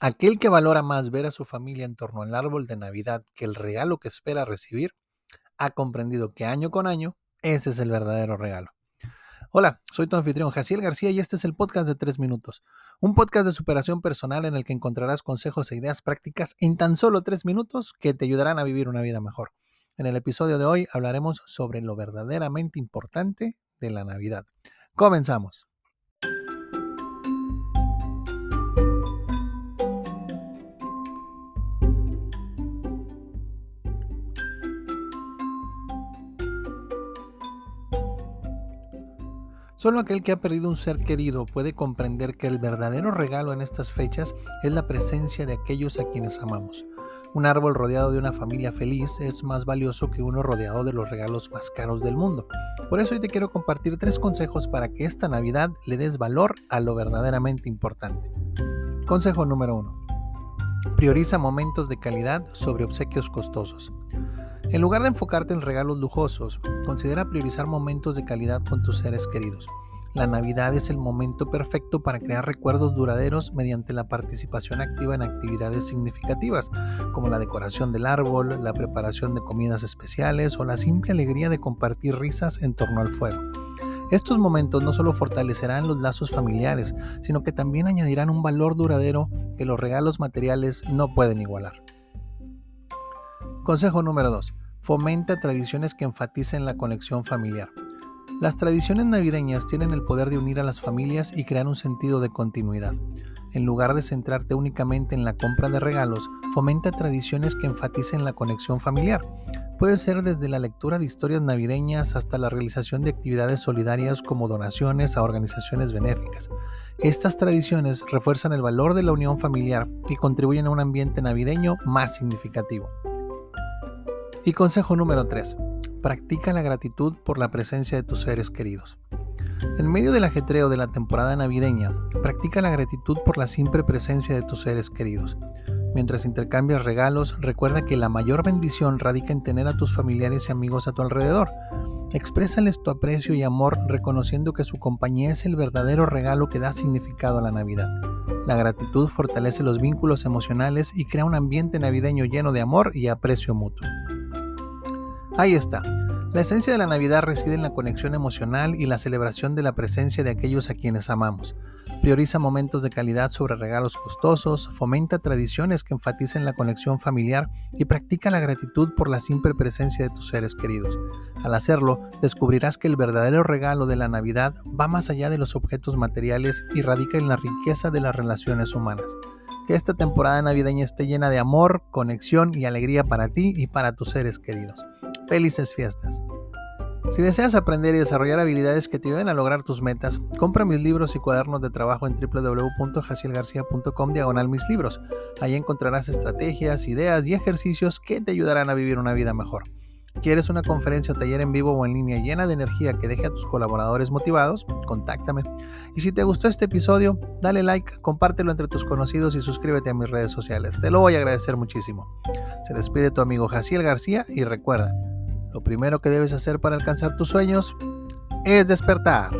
Aquel que valora más ver a su familia en torno al árbol de Navidad que el regalo que espera recibir, ha comprendido que año con año ese es el verdadero regalo. Hola, soy tu anfitrión Jaciel García y este es el podcast de 3 minutos, un podcast de superación personal en el que encontrarás consejos e ideas prácticas en tan solo 3 minutos que te ayudarán a vivir una vida mejor. En el episodio de hoy hablaremos sobre lo verdaderamente importante de la Navidad. Comenzamos. Solo aquel que ha perdido un ser querido puede comprender que el verdadero regalo en estas fechas es la presencia de aquellos a quienes amamos. Un árbol rodeado de una familia feliz es más valioso que uno rodeado de los regalos más caros del mundo. Por eso hoy te quiero compartir tres consejos para que esta Navidad le des valor a lo verdaderamente importante. Consejo número 1. Prioriza momentos de calidad sobre obsequios costosos. En lugar de enfocarte en regalos lujosos, considera priorizar momentos de calidad con tus seres queridos. La Navidad es el momento perfecto para crear recuerdos duraderos mediante la participación activa en actividades significativas, como la decoración del árbol, la preparación de comidas especiales o la simple alegría de compartir risas en torno al fuego. Estos momentos no solo fortalecerán los lazos familiares, sino que también añadirán un valor duradero que los regalos materiales no pueden igualar. Consejo número 2. Fomenta tradiciones que enfaticen la conexión familiar. Las tradiciones navideñas tienen el poder de unir a las familias y crear un sentido de continuidad. En lugar de centrarte únicamente en la compra de regalos, fomenta tradiciones que enfaticen la conexión familiar. Puede ser desde la lectura de historias navideñas hasta la realización de actividades solidarias como donaciones a organizaciones benéficas. Estas tradiciones refuerzan el valor de la unión familiar y contribuyen a un ambiente navideño más significativo. Y consejo número 3. Practica la gratitud por la presencia de tus seres queridos. En medio del ajetreo de la temporada navideña, practica la gratitud por la simple presencia de tus seres queridos. Mientras intercambias regalos, recuerda que la mayor bendición radica en tener a tus familiares y amigos a tu alrededor. Exprésales tu aprecio y amor reconociendo que su compañía es el verdadero regalo que da significado a la Navidad. La gratitud fortalece los vínculos emocionales y crea un ambiente navideño lleno de amor y aprecio mutuo. Ahí está. La esencia de la Navidad reside en la conexión emocional y la celebración de la presencia de aquellos a quienes amamos. Prioriza momentos de calidad sobre regalos costosos, fomenta tradiciones que enfaticen la conexión familiar y practica la gratitud por la simple presencia de tus seres queridos. Al hacerlo, descubrirás que el verdadero regalo de la Navidad va más allá de los objetos materiales y radica en la riqueza de las relaciones humanas. Que esta temporada navideña esté llena de amor, conexión y alegría para ti y para tus seres queridos. Felices fiestas. Si deseas aprender y desarrollar habilidades que te ayuden a lograr tus metas, compra mis libros y cuadernos de trabajo en www.jacielgarcia.com diagonal mis libros. Ahí encontrarás estrategias, ideas y ejercicios que te ayudarán a vivir una vida mejor. ¿Quieres una conferencia o taller en vivo o en línea llena de energía que deje a tus colaboradores motivados? Contáctame. Y si te gustó este episodio, dale like, compártelo entre tus conocidos y suscríbete a mis redes sociales. Te lo voy a agradecer muchísimo. Se despide tu amigo Jaciel García y recuerda, lo primero que debes hacer para alcanzar tus sueños es despertar.